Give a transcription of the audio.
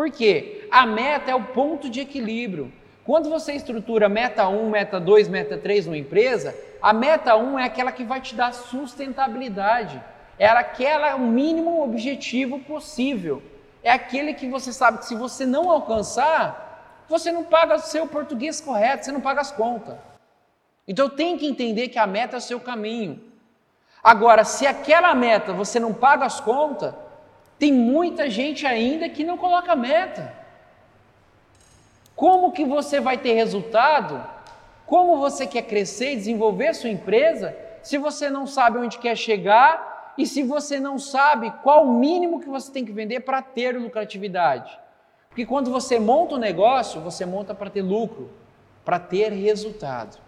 Por quê? A meta é o ponto de equilíbrio. Quando você estrutura meta 1, meta 2, meta 3 numa empresa, a meta 1 é aquela que vai te dar sustentabilidade. É aquela o mínimo objetivo possível. É aquele que você sabe que se você não alcançar, você não paga o seu português correto, você não paga as contas. Então tem que entender que a meta é o seu caminho. Agora, se aquela meta você não paga as contas, tem muita gente ainda que não coloca meta. Como que você vai ter resultado? Como você quer crescer e desenvolver sua empresa se você não sabe onde quer chegar e se você não sabe qual o mínimo que você tem que vender para ter lucratividade? Porque quando você monta um negócio, você monta para ter lucro, para ter resultado.